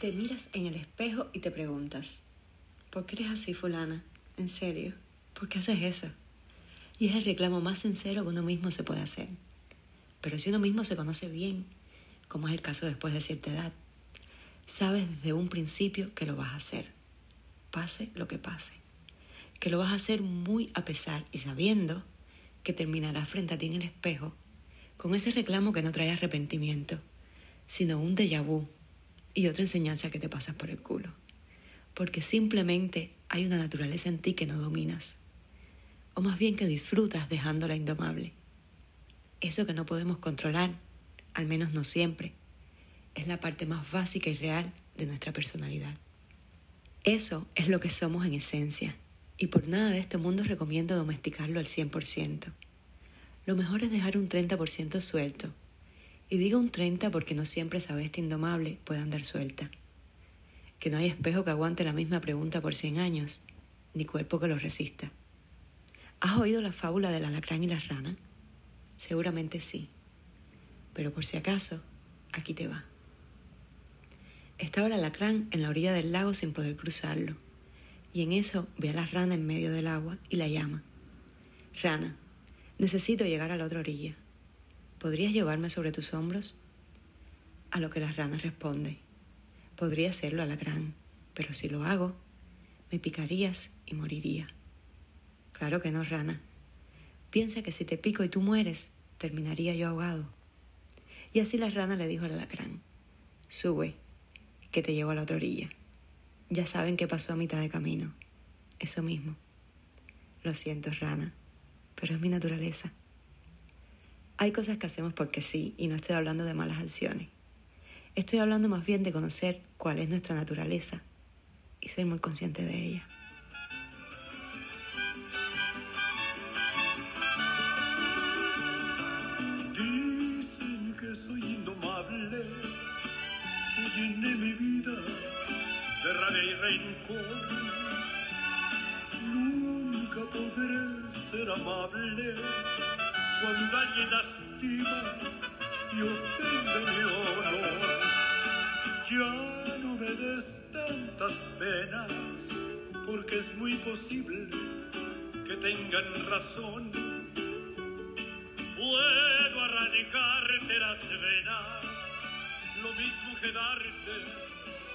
Te miras en el espejo y te preguntas, ¿por qué eres así, fulana? ¿En serio? ¿Por qué haces eso? Y es el reclamo más sincero que uno mismo se puede hacer. Pero si uno mismo se conoce bien, como es el caso después de cierta edad, sabes desde un principio que lo vas a hacer, pase lo que pase, que lo vas a hacer muy a pesar y sabiendo que terminarás frente a ti en el espejo con ese reclamo que no trae arrepentimiento, sino un déjà vu y otra enseñanza que te pasas por el culo. Porque simplemente hay una naturaleza en ti que no dominas, o más bien que disfrutas dejándola indomable. Eso que no podemos controlar, al menos no siempre, es la parte más básica y real de nuestra personalidad. Eso es lo que somos en esencia, y por nada de este mundo recomiendo domesticarlo al 100%. Lo mejor es dejar un 30% suelto y digo un 30 porque no siempre esa bestia indomable puede andar suelta. Que no hay espejo que aguante la misma pregunta por 100 años, ni cuerpo que lo resista. ¿Has oído la fábula del alacrán y la rana? Seguramente sí. Pero por si acaso, aquí te va. Estaba el alacrán en la orilla del lago sin poder cruzarlo, y en eso ve a la rana en medio del agua y la llama. Rana, necesito llegar a la otra orilla. ¿Podrías llevarme sobre tus hombros? A lo que la rana responde, podría hacerlo alacrán, pero si lo hago, me picarías y moriría. Claro que no, rana. Piensa que si te pico y tú mueres, terminaría yo ahogado. Y así la rana le dijo al alacrán, sube, que te llevo a la otra orilla. Ya saben qué pasó a mitad de camino. Eso mismo. Lo siento, rana, pero es mi naturaleza. Hay cosas que hacemos porque sí, y no estoy hablando de malas acciones. Estoy hablando más bien de conocer cuál es nuestra naturaleza y ser muy consciente de ella. Dicen que soy indomable, que llené mi vida de rabia y rencor. Nunca podré ser amable cuando alguien lastima y ofende mi honor. Ya no me des tantas penas, porque es muy posible que tengan razón. Puedo arrancarte las venas, lo mismo que darte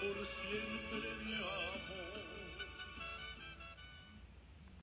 por siempre.